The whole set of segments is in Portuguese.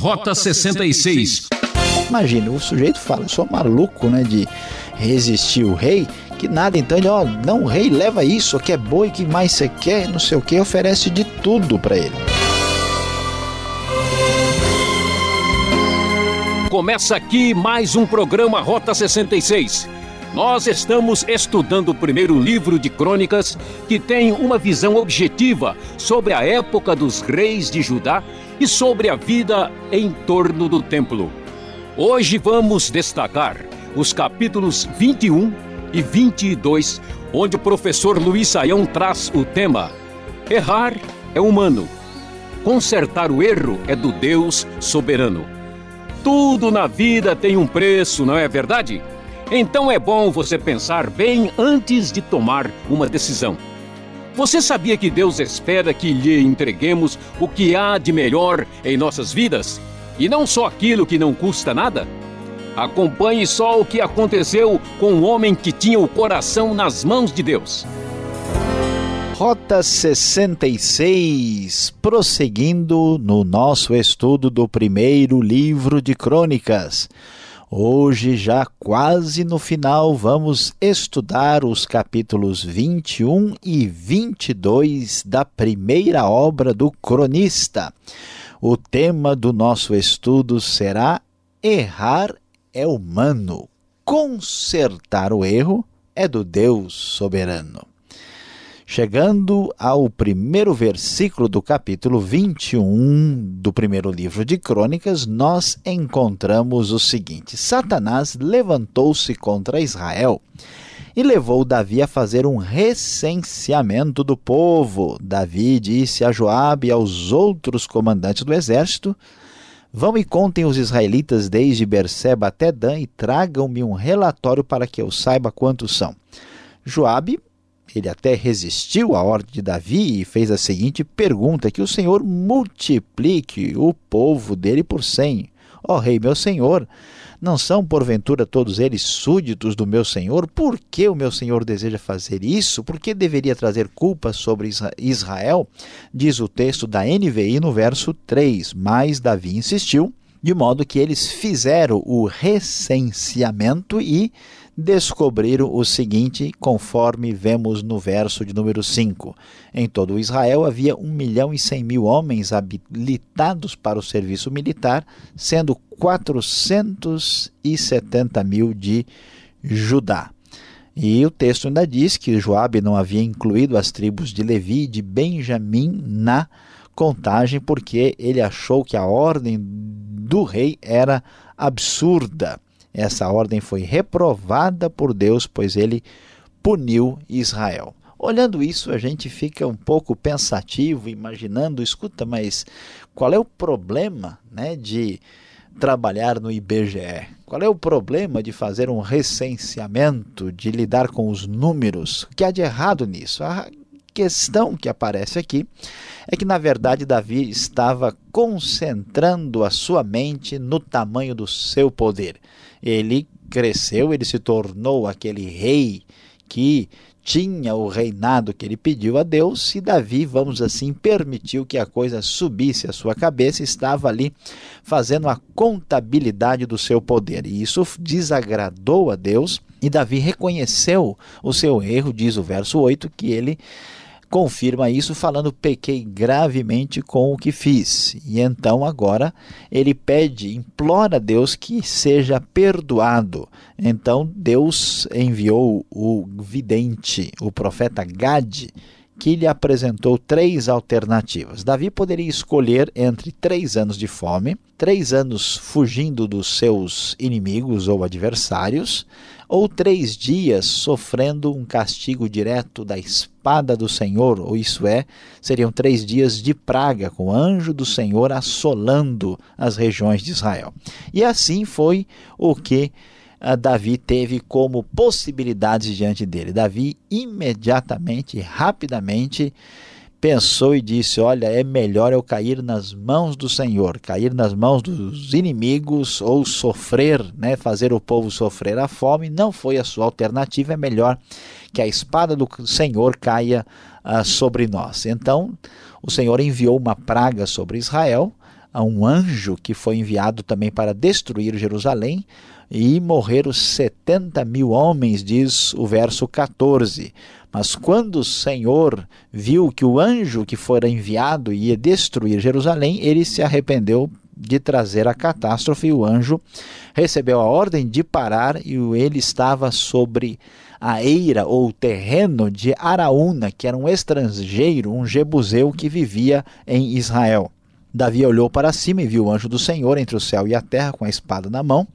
Rota 66. Imagina, o sujeito fala, sou maluco, né, de resistir o rei, que nada, então ele, ó, não, rei, leva isso, que é boi, que mais você quer, não sei o que, oferece de tudo para ele. Começa aqui mais um programa Rota 66. Nós estamos estudando o primeiro livro de crônicas que tem uma visão objetiva sobre a época dos reis de Judá e sobre a vida em torno do templo. Hoje vamos destacar os capítulos 21 e 22, onde o professor Luiz Saião traz o tema: Errar é humano, consertar o erro é do Deus soberano. Tudo na vida tem um preço, não é verdade? Então é bom você pensar bem antes de tomar uma decisão. Você sabia que Deus espera que lhe entreguemos o que há de melhor em nossas vidas? E não só aquilo que não custa nada? Acompanhe só o que aconteceu com o homem que tinha o coração nas mãos de Deus. Rota 66, prosseguindo no nosso estudo do primeiro livro de Crônicas. Hoje, já quase no final, vamos estudar os capítulos 21 e 22 da primeira obra do cronista. O tema do nosso estudo será Errar é humano, consertar o erro é do Deus soberano. Chegando ao primeiro versículo do capítulo 21 do primeiro livro de Crônicas, nós encontramos o seguinte: Satanás levantou-se contra Israel e levou Davi a fazer um recenseamento do povo. Davi disse a Joabe e aos outros comandantes do exército: Vão e contem os israelitas desde Berseba até Dan e tragam-me um relatório para que eu saiba quantos são. Joabe ele até resistiu à ordem de Davi e fez a seguinte pergunta: que o Senhor multiplique o povo dele por cem. Ó oh, rei, meu senhor, não são porventura todos eles súditos do meu senhor? Por que o meu senhor deseja fazer isso? Por que deveria trazer culpa sobre Israel? Diz o texto da NVI no verso 3. Mas Davi insistiu, de modo que eles fizeram o recenseamento e descobriram o seguinte, conforme vemos no verso de número 5. Em todo Israel havia 1 milhão e 100 mil homens habilitados para o serviço militar, sendo 470 mil de Judá. E o texto ainda diz que Joabe não havia incluído as tribos de Levi e de Benjamim na contagem, porque ele achou que a ordem do rei era absurda. Essa ordem foi reprovada por Deus, pois ele puniu Israel. Olhando isso, a gente fica um pouco pensativo, imaginando, escuta, mas qual é o problema né, de trabalhar no IBGE? Qual é o problema de fazer um recenseamento, de lidar com os números? O que há de errado nisso? Questão que aparece aqui é que, na verdade, Davi estava concentrando a sua mente no tamanho do seu poder ele cresceu, ele se tornou aquele rei que tinha o reinado que ele pediu a Deus, e Davi, vamos assim, permitiu que a coisa subisse à sua cabeça, estava ali fazendo a contabilidade do seu poder. E isso desagradou a Deus, e Davi reconheceu o seu erro, diz o verso 8, que ele confirma isso falando: pequei gravemente com o que fiz. E então agora ele pede, implora a Deus que seja perdoado. Então Deus enviou o vidente, o profeta Gade, que lhe apresentou três alternativas. Davi poderia escolher entre três anos de fome, três anos fugindo dos seus inimigos ou adversários, ou três dias sofrendo um castigo direto da espada do Senhor, ou isso é, seriam três dias de praga, com o anjo do Senhor assolando as regiões de Israel. E assim foi o que ah, Davi teve como possibilidades diante dele. Davi imediatamente, rapidamente, pensou e disse: Olha, é melhor eu cair nas mãos do Senhor, cair nas mãos dos inimigos ou sofrer, né, fazer o povo sofrer a fome. Não foi a sua alternativa, é melhor que a espada do Senhor caia uh, sobre nós. Então, o Senhor enviou uma praga sobre Israel. a um anjo que foi enviado também para destruir Jerusalém e morreram 70 mil homens, diz o verso 14. Mas quando o Senhor viu que o anjo que fora enviado ia destruir Jerusalém, ele se arrependeu de trazer a catástrofe e o anjo recebeu a ordem de parar e ele estava sobre a eira ou terreno de Araúna, que era um estrangeiro, um jebuseu que vivia em Israel. Davi olhou para cima e viu o anjo do Senhor entre o céu e a terra com a espada na mão.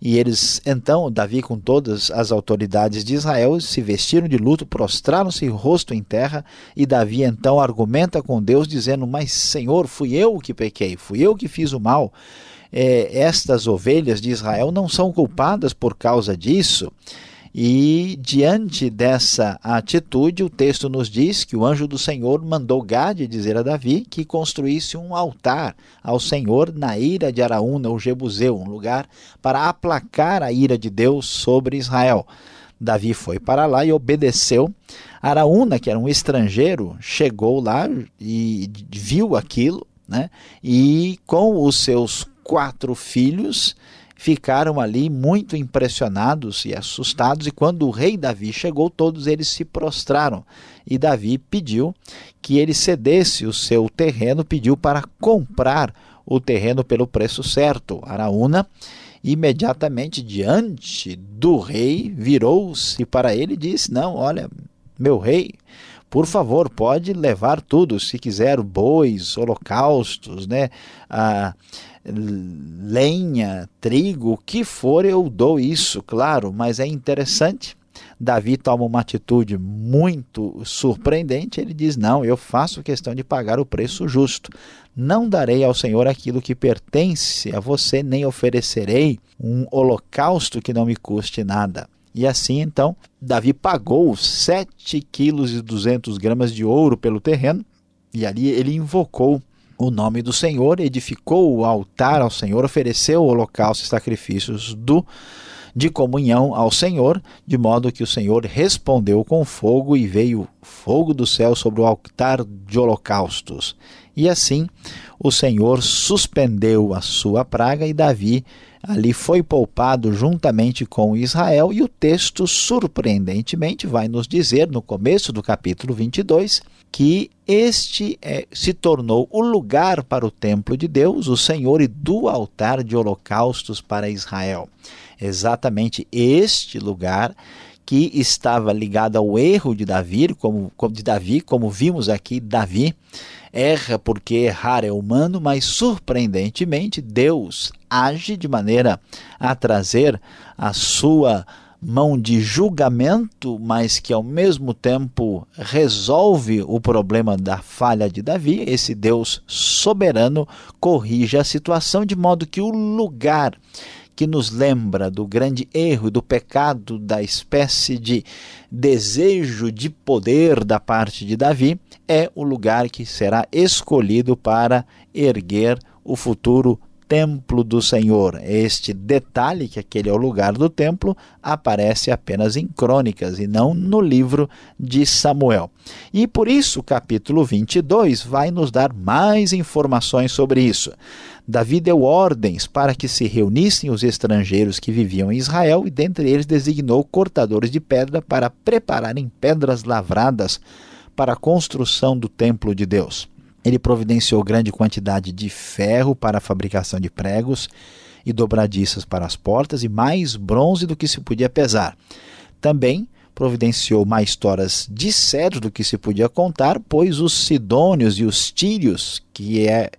E eles, então, Davi com todas as autoridades de Israel, se vestiram de luto, prostraram-se rosto em terra, e Davi então argumenta com Deus, dizendo: Mas, Senhor, fui eu que pequei, fui eu que fiz o mal. É, estas ovelhas de Israel não são culpadas por causa disso. E diante dessa atitude, o texto nos diz que o anjo do Senhor mandou Gade dizer a Davi que construísse um altar ao Senhor na ira de Araúna, o Jebuseu, um lugar para aplacar a ira de Deus sobre Israel. Davi foi para lá e obedeceu. Araúna, que era um estrangeiro, chegou lá e viu aquilo, né? E com os seus quatro filhos, ficaram ali muito impressionados e assustados, e quando o rei Davi chegou, todos eles se prostraram. E Davi pediu que ele cedesse o seu terreno, pediu para comprar o terreno pelo preço certo. Araúna, imediatamente diante do rei, virou-se para ele e disse: Não, olha, meu rei, por favor, pode levar tudo, se quiser, bois, holocaustos, né? Ah, lenha, trigo, o que for, eu dou isso, claro, mas é interessante. Davi toma uma atitude muito surpreendente. Ele diz: Não, eu faço questão de pagar o preço justo. Não darei ao Senhor aquilo que pertence a você, nem oferecerei um holocausto que não me custe nada. E assim, então, Davi pagou 7 quilos e 200 gramas de ouro pelo terreno, e ali ele invocou o nome do Senhor, edificou o altar ao Senhor, ofereceu o holocausto e sacrifícios do de comunhão ao Senhor, de modo que o Senhor respondeu com fogo e veio fogo do céu sobre o altar de holocaustos. E assim o Senhor suspendeu a sua praga e Davi ali foi poupado juntamente com Israel, e o texto, surpreendentemente, vai nos dizer, no começo do capítulo 22, que este é, se tornou o lugar para o templo de Deus, o Senhor, e do altar de holocaustos para Israel. Exatamente este lugar que estava ligado ao erro de Davi, como, de Davi, como vimos aqui, Davi erra porque errar é humano, mas surpreendentemente Deus age de maneira a trazer a sua mão de julgamento, mas que ao mesmo tempo resolve o problema da falha de Davi. Esse Deus soberano corrige a situação de modo que o lugar que nos lembra do grande erro, do pecado, da espécie de desejo de poder da parte de Davi, é o lugar que será escolhido para erguer o futuro templo do Senhor. Este detalhe, que aquele é o lugar do templo, aparece apenas em crônicas e não no livro de Samuel. E por isso o capítulo 22 vai nos dar mais informações sobre isso. Davi deu ordens para que se reunissem os estrangeiros que viviam em Israel e dentre eles designou cortadores de pedra para prepararem pedras lavradas para a construção do templo de Deus. Ele providenciou grande quantidade de ferro para a fabricação de pregos e dobradiças para as portas e mais bronze do que se podia pesar. Também providenciou mais toras de cedro do que se podia contar, pois os sidônios e os tírios, que é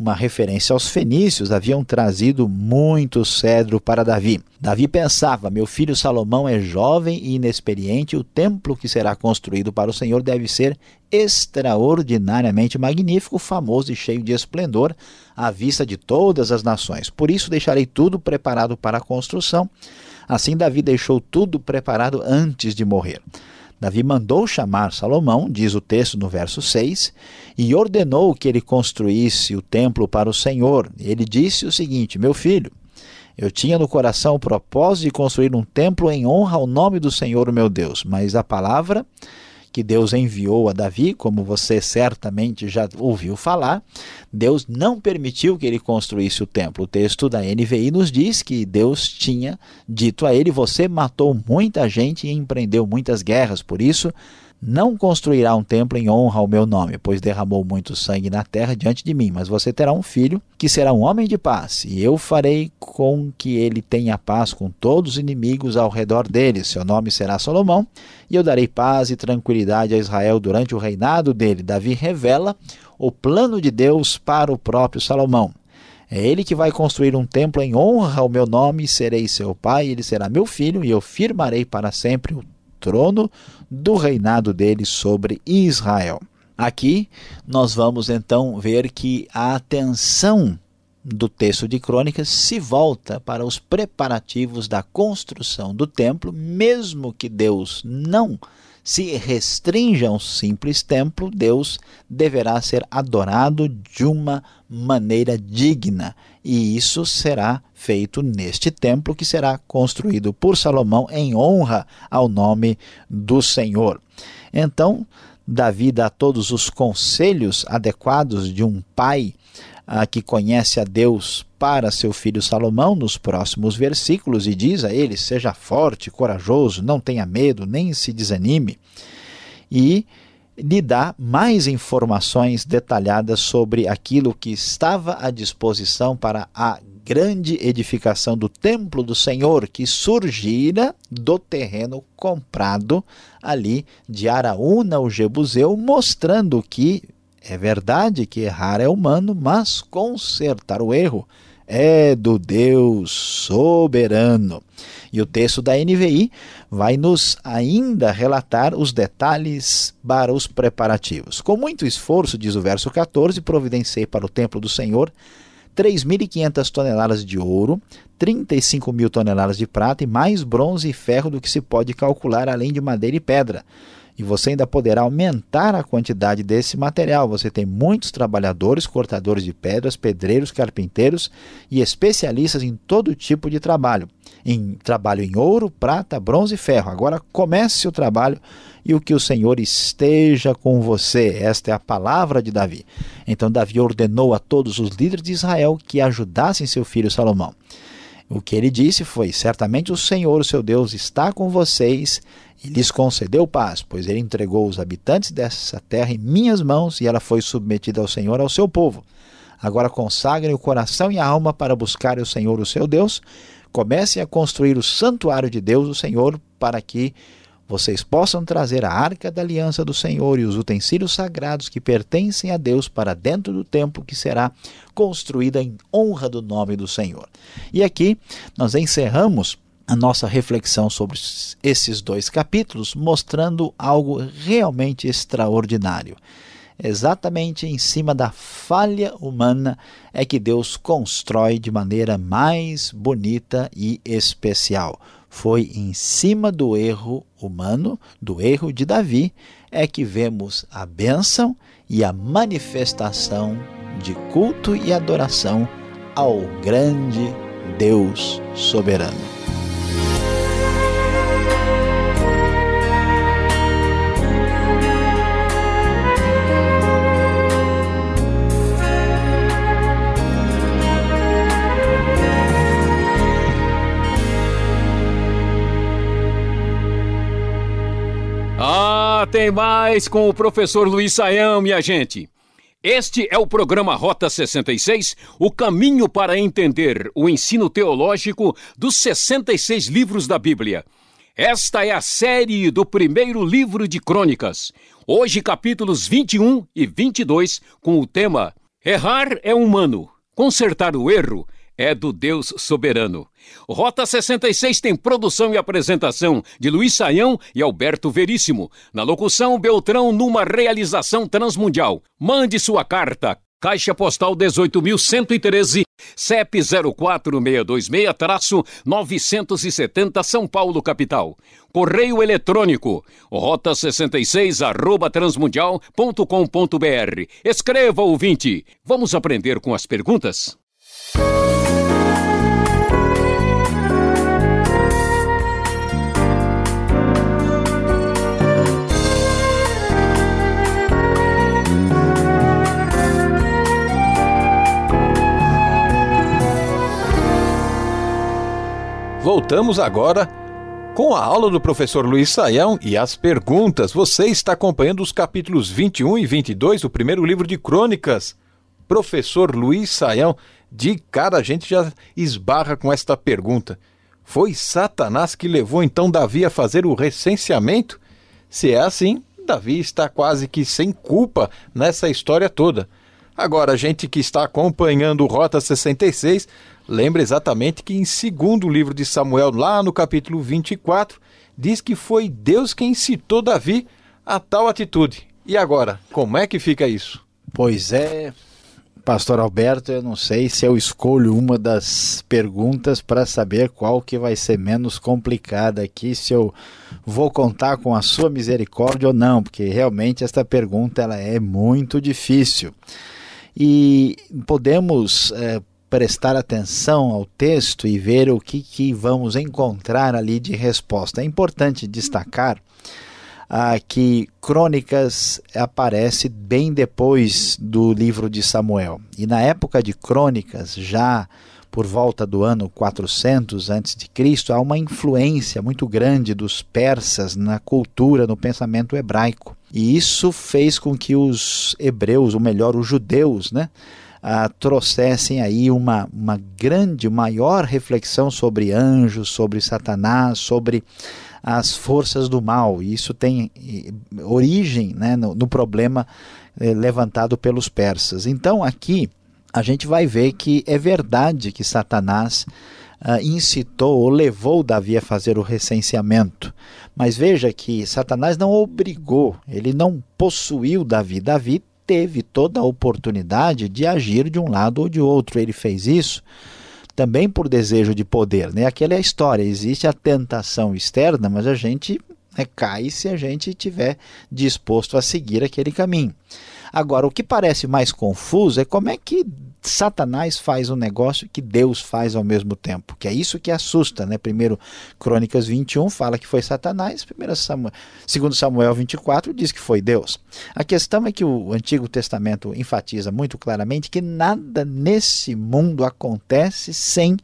uma referência aos fenícios, haviam trazido muito cedro para Davi. Davi pensava: meu filho Salomão é jovem e inexperiente, o templo que será construído para o Senhor deve ser extraordinariamente magnífico, famoso e cheio de esplendor à vista de todas as nações. Por isso deixarei tudo preparado para a construção. Assim, Davi deixou tudo preparado antes de morrer. Davi mandou chamar Salomão, diz o texto no verso 6, e ordenou que ele construísse o templo para o Senhor. Ele disse o seguinte: Meu filho, eu tinha no coração o propósito de construir um templo em honra ao nome do Senhor, meu Deus, mas a palavra que Deus enviou a Davi, como você certamente já ouviu falar, Deus não permitiu que ele construísse o templo. O texto da NVI nos diz que Deus tinha dito a ele: Você matou muita gente e empreendeu muitas guerras, por isso não construirá um templo em honra ao meu nome, pois derramou muito sangue na terra diante de mim. Mas você terá um filho que será um homem de paz, e eu farei com que ele tenha paz com todos os inimigos ao redor dele. Seu nome será Salomão, e eu darei paz e tranquilidade a Israel durante o reinado dele. Davi revela o plano de Deus para o próprio Salomão. É ele que vai construir um templo em honra ao meu nome, serei seu pai, ele será meu filho, e eu firmarei para sempre o trono do reinado dele sobre Israel. Aqui nós vamos então ver que a atenção do texto de Crônicas se volta para os preparativos da construção do templo, mesmo que Deus não se restrinja a um simples templo, Deus deverá ser adorado de uma maneira digna. E isso será feito neste templo que será construído por Salomão em honra ao nome do Senhor. Então, Davi dá todos os conselhos adequados de um pai ah, que conhece a Deus para seu filho Salomão nos próximos versículos e diz a ele: Seja forte, corajoso, não tenha medo, nem se desanime. E lhe dá mais informações detalhadas sobre aquilo que estava à disposição para a grande edificação do templo do Senhor que surgira do terreno comprado ali de Araúna, o Jebuseu, mostrando que é verdade que errar é humano, mas consertar o erro é do Deus soberano. E o texto da NVI vai nos ainda relatar os detalhes para os preparativos. Com muito esforço, diz o verso 14, providenciei para o templo do Senhor 3.500 toneladas de ouro, 35 mil toneladas de prata e mais bronze e ferro do que se pode calcular, além de madeira e pedra e você ainda poderá aumentar a quantidade desse material. Você tem muitos trabalhadores, cortadores de pedras, pedreiros, carpinteiros e especialistas em todo tipo de trabalho. Em trabalho em ouro, prata, bronze e ferro. Agora comece o trabalho e o que o Senhor esteja com você. Esta é a palavra de Davi. Então Davi ordenou a todos os líderes de Israel que ajudassem seu filho Salomão. O que ele disse foi: Certamente o Senhor, o seu Deus, está com vocês e lhes concedeu paz, pois ele entregou os habitantes dessa terra em minhas mãos e ela foi submetida ao Senhor, ao seu povo. Agora consagrem o coração e a alma para buscar o Senhor, o seu Deus. Comecem a construir o santuário de Deus, o Senhor, para que vocês possam trazer a arca da aliança do Senhor e os utensílios sagrados que pertencem a Deus para dentro do templo que será construída em honra do nome do Senhor. E aqui nós encerramos a nossa reflexão sobre esses dois capítulos, mostrando algo realmente extraordinário. Exatamente em cima da falha humana é que Deus constrói de maneira mais bonita e especial foi em cima do erro humano, do erro de Davi, é que vemos a bênção e a manifestação de culto e adoração ao grande Deus soberano. Tem mais com o professor Luiz Saião, minha gente. Este é o programa Rota 66, o caminho para entender o ensino teológico dos 66 livros da Bíblia. Esta é a série do primeiro livro de Crônicas. Hoje, capítulos 21 e 22, com o tema Errar é humano, consertar o erro é do Deus soberano. Rota 66 tem produção e apresentação de Luiz Saião e Alberto Veríssimo. Na locução, Beltrão numa realização transmundial. Mande sua carta. Caixa Postal 18.113, CEP 04626-970 São Paulo, capital. Correio eletrônico, rota 66 arroba transmundial.com.br. Escreva, ouvinte. Vamos aprender com as perguntas? Voltamos agora com a aula do professor Luiz Saião e as perguntas. Você está acompanhando os capítulos 21 e 22 do primeiro livro de Crônicas. Professor Luiz Saião, de cara a gente já esbarra com esta pergunta. Foi Satanás que levou então Davi a fazer o recenseamento? Se é assim, Davi está quase que sem culpa nessa história toda. Agora, a gente que está acompanhando o Rota 66 lembra exatamente que em segundo livro de Samuel, lá no capítulo 24, diz que foi Deus quem incitou Davi a tal atitude. E agora, como é que fica isso? Pois é, Pastor Alberto, eu não sei se eu escolho uma das perguntas para saber qual que vai ser menos complicada aqui, se eu vou contar com a sua misericórdia ou não, porque realmente esta pergunta ela é muito difícil. E podemos é, prestar atenção ao texto e ver o que, que vamos encontrar ali de resposta. É importante destacar ah, que Crônicas aparece bem depois do livro de Samuel. E na época de Crônicas, já por volta do ano 400 a.C., há uma influência muito grande dos persas na cultura, no pensamento hebraico. E isso fez com que os hebreus, ou melhor, os judeus, né, ah, trouxessem aí uma, uma grande, maior reflexão sobre anjos, sobre Satanás, sobre as forças do mal. E isso tem origem né, no, no problema eh, levantado pelos persas. Então, aqui a gente vai ver que é verdade que Satanás ah, incitou ou levou Davi a fazer o recenseamento. Mas veja que Satanás não obrigou, ele não possuiu Davi. Davi teve toda a oportunidade de agir de um lado ou de outro. Ele fez isso também por desejo de poder. Né? Aquela é a história. Existe a tentação externa, mas a gente né, cai se a gente estiver disposto a seguir aquele caminho. Agora, o que parece mais confuso é como é que Satanás faz um negócio que Deus faz ao mesmo tempo, que é isso que assusta, né? Primeiro Crônicas 21 fala que foi Satanás, primeiro Samuel, segundo Samuel 24 diz que foi Deus. A questão é que o Antigo Testamento enfatiza muito claramente que nada nesse mundo acontece sem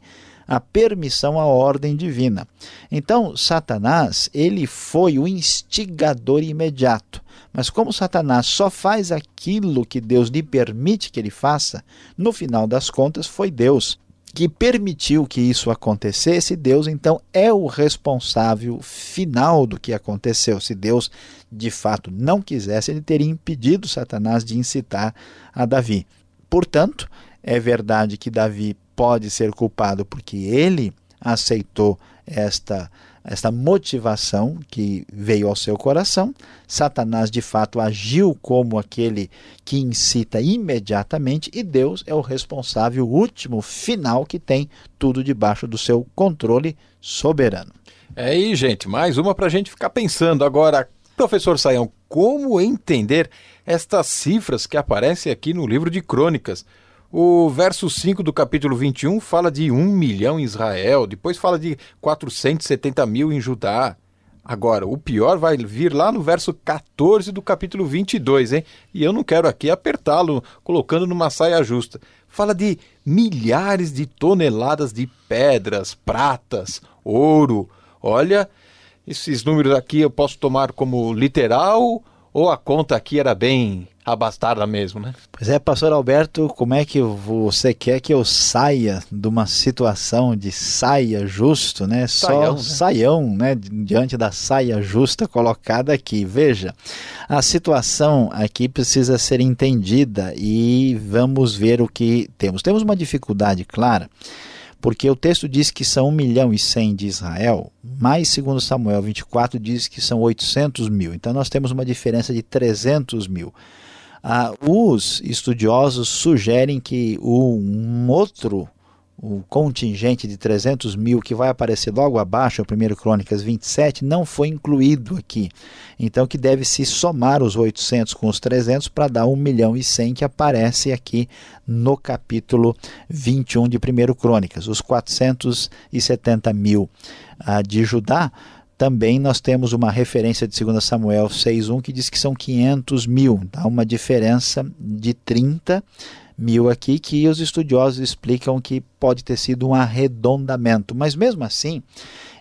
a permissão à ordem divina. Então, Satanás, ele foi o instigador imediato. Mas como Satanás só faz aquilo que Deus lhe permite que ele faça, no final das contas foi Deus que permitiu que isso acontecesse, Deus então é o responsável final do que aconteceu. Se Deus de fato não quisesse, ele teria impedido Satanás de incitar a Davi. Portanto, é verdade que Davi pode ser culpado porque ele aceitou esta esta motivação que veio ao seu coração. Satanás de fato agiu como aquele que incita imediatamente e Deus é o responsável último, final que tem tudo debaixo do seu controle soberano. É aí, gente, mais uma para a gente ficar pensando. Agora, professor Saião, como entender estas cifras que aparecem aqui no livro de Crônicas? O verso 5 do capítulo 21 fala de 1 milhão em Israel, depois fala de 470 mil em Judá. Agora, o pior vai vir lá no verso 14 do capítulo 22, hein? E eu não quero aqui apertá-lo, colocando numa saia justa. Fala de milhares de toneladas de pedras, pratas, ouro. Olha, esses números aqui eu posso tomar como literal ou a conta aqui era bem abastada mesmo, né? Pois é, pastor Alberto, como é que você quer que eu saia de uma situação de saia justo, né? Saião, Só né? saião, né? Diante da saia justa colocada aqui. Veja, a situação aqui precisa ser entendida e vamos ver o que temos. Temos uma dificuldade clara porque o texto diz que são 1 milhão e 100 de Israel, mas segundo Samuel 24 diz que são 800 mil. Então nós temos uma diferença de 300 mil. Ah, os estudiosos sugerem que um outro o contingente de 300 mil que vai aparecer logo abaixo, o 1 Crônicas 27, não foi incluído aqui. Então que deve se somar os 800 com os 300 para dar 1 milhão e 100 que aparece aqui no capítulo 21 de 1 Crônicas. Os 470 mil ah, de Judá também nós temos uma referência de 2 Samuel 6.1 que diz que são 500 mil, dá uma diferença de 30 mil aqui, que os estudiosos explicam que pode ter sido um arredondamento. Mas mesmo assim,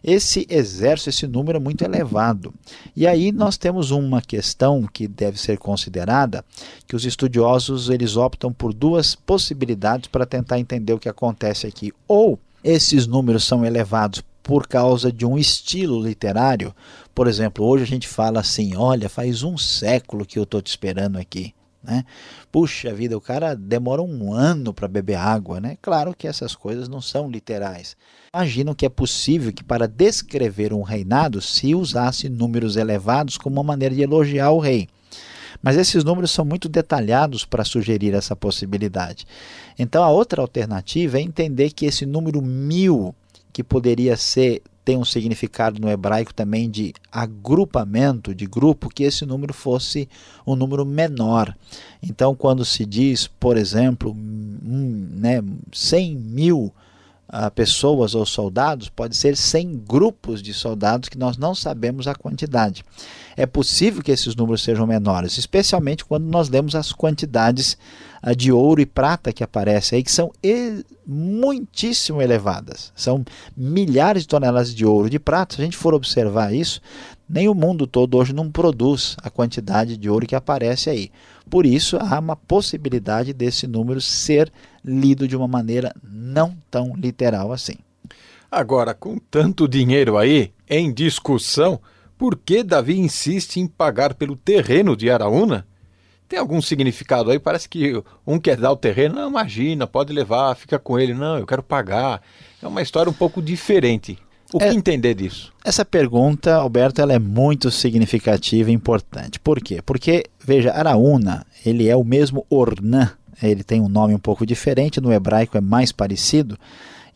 esse exército, esse número é muito elevado. E aí nós temos uma questão que deve ser considerada, que os estudiosos eles optam por duas possibilidades para tentar entender o que acontece aqui. Ou esses números são elevados por causa de um estilo literário. Por exemplo, hoje a gente fala assim: olha, faz um século que eu estou te esperando aqui. Né? Puxa vida, o cara demora um ano para beber água. Né? Claro que essas coisas não são literais. Imaginam que é possível que, para descrever um reinado, se usasse números elevados como uma maneira de elogiar o rei. Mas esses números são muito detalhados para sugerir essa possibilidade. Então, a outra alternativa é entender que esse número mil, que poderia ser tem um significado no hebraico também de agrupamento, de grupo, que esse número fosse um número menor. Então, quando se diz, por exemplo, um, né, 100 mil uh, pessoas ou soldados, pode ser 100 grupos de soldados que nós não sabemos a quantidade. É possível que esses números sejam menores, especialmente quando nós lemos as quantidades de ouro e prata que aparecem aí, que são muitíssimo elevadas. São milhares de toneladas de ouro e de prata. Se a gente for observar isso, nem o mundo todo hoje não produz a quantidade de ouro que aparece aí. Por isso, há uma possibilidade desse número ser lido de uma maneira não tão literal assim. Agora, com tanto dinheiro aí em discussão, por que Davi insiste em pagar pelo terreno de Araúna? Tem algum significado aí? Parece que um quer dar o terreno, não, imagina, pode levar, fica com ele. Não, eu quero pagar. É uma história um pouco diferente. O é, que entender disso? Essa pergunta, Alberto, ela é muito significativa e importante. Por quê? Porque, veja, Araúna, ele é o mesmo Ornã, ele tem um nome um pouco diferente, no hebraico é mais parecido,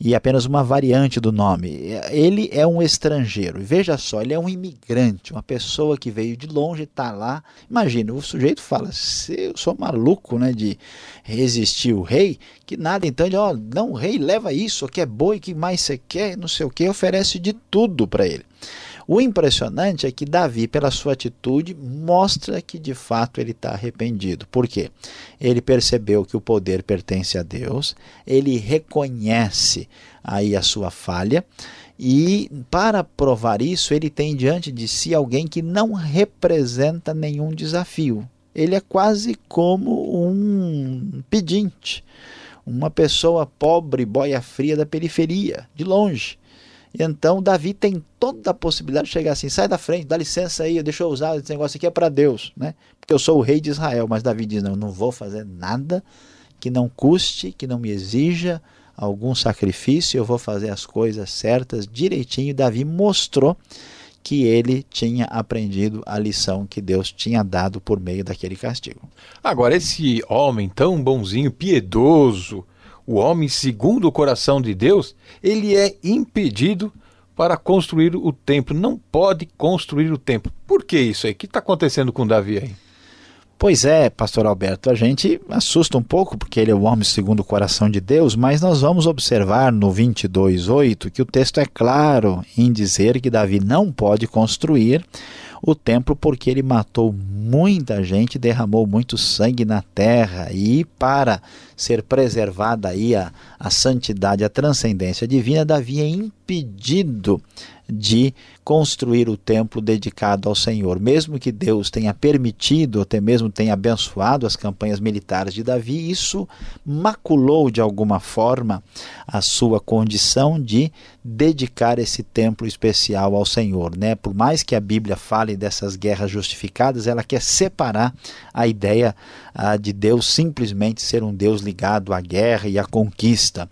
e apenas uma variante do nome. Ele é um estrangeiro. Veja só, ele é um imigrante, uma pessoa que veio de longe, está lá. Imagina, o sujeito fala: eu sou maluco né, de resistir o rei, que nada, então ele, ó, não, rei, leva isso, que é boi, que mais você quer, não sei o que, oferece de tudo para ele. O impressionante é que Davi, pela sua atitude, mostra que de fato ele está arrependido. Por quê? Ele percebeu que o poder pertence a Deus, ele reconhece aí a sua falha. E para provar isso, ele tem diante de si alguém que não representa nenhum desafio. Ele é quase como um pedinte, uma pessoa pobre, boia fria da periferia, de longe. Então Davi tem toda a possibilidade de chegar assim, sai da frente, dá licença aí, deixa eu usar esse negócio aqui é para Deus, né? Porque eu sou o rei de Israel, mas Davi diz não, não vou fazer nada que não custe, que não me exija algum sacrifício, eu vou fazer as coisas certas direitinho. Davi mostrou que ele tinha aprendido a lição que Deus tinha dado por meio daquele castigo. Agora, esse homem tão bonzinho, piedoso, o homem segundo o coração de Deus, ele é impedido para construir o templo. Não pode construir o templo. Por que isso aí? O que está acontecendo com Davi aí? Pois é, pastor Alberto, a gente assusta um pouco porque ele é o homem segundo o coração de Deus, mas nós vamos observar no 22:8 que o texto é claro em dizer que Davi não pode construir o templo porque ele matou muita gente, derramou muito sangue na terra. E para ser preservada aí a, a santidade, a transcendência divina, Davi é impedido de construir o templo dedicado ao Senhor. Mesmo que Deus tenha permitido, até mesmo tenha abençoado as campanhas militares de Davi, isso maculou de alguma forma a sua condição de dedicar esse templo especial ao Senhor, né? Por mais que a Bíblia fale dessas guerras justificadas, ela quer separar a ideia ah, de Deus simplesmente ser um Deus ligado à guerra e à conquista.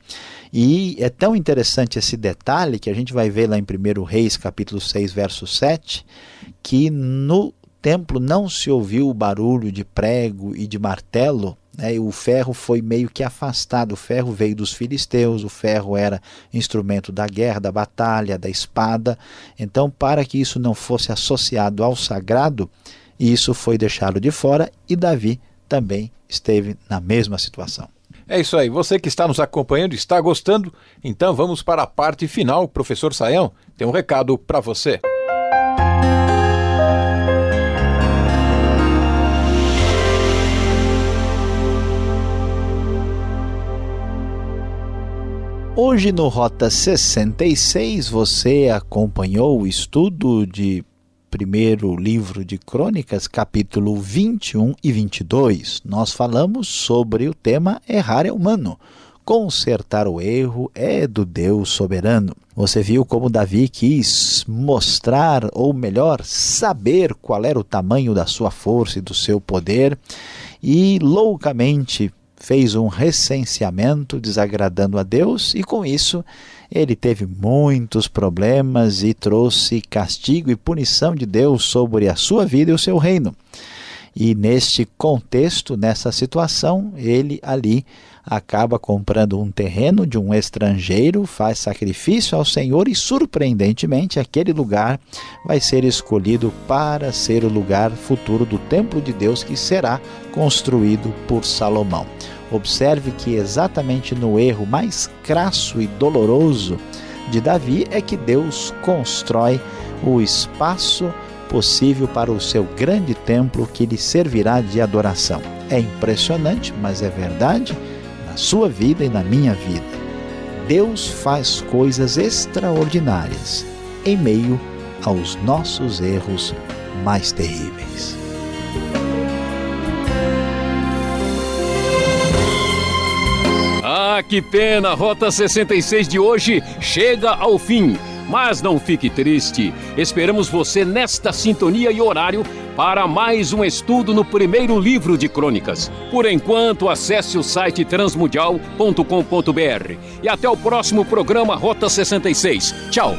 E é tão interessante esse detalhe que a gente vai ver lá em 1 Reis, capítulo 6, verso 7, que no templo não se ouviu o barulho de prego e de martelo, né, o ferro foi meio que afastado. O ferro veio dos filisteus, o ferro era instrumento da guerra, da batalha, da espada. Então, para que isso não fosse associado ao sagrado, isso foi deixado de fora e Davi também esteve na mesma situação. É isso aí. Você que está nos acompanhando está gostando? Então vamos para a parte final. Professor Saião tem um recado para você. Hoje no Rota 66 você acompanhou o estudo de primeiro livro de Crônicas, capítulo 21 e 22. Nós falamos sobre o tema errar é humano. Consertar o erro é do Deus soberano. Você viu como Davi quis mostrar, ou melhor, saber qual era o tamanho da sua força e do seu poder, e loucamente fez um recenseamento desagradando a Deus e com isso ele teve muitos problemas e trouxe castigo e punição de Deus sobre a sua vida e o seu reino. E neste contexto, nessa situação, ele ali acaba comprando um terreno de um estrangeiro, faz sacrifício ao Senhor e, surpreendentemente, aquele lugar vai ser escolhido para ser o lugar futuro do templo de Deus que será construído por Salomão. Observe que exatamente no erro mais crasso e doloroso de Davi é que Deus constrói o espaço possível para o seu grande templo que lhe servirá de adoração. É impressionante, mas é verdade sua vida e na minha vida. Deus faz coisas extraordinárias em meio aos nossos erros mais terríveis. Que pena! Rota 66 de hoje chega ao fim. Mas não fique triste. Esperamos você nesta sintonia e horário para mais um estudo no primeiro livro de crônicas. Por enquanto, acesse o site transmundial.com.br. E até o próximo programa Rota 66. Tchau!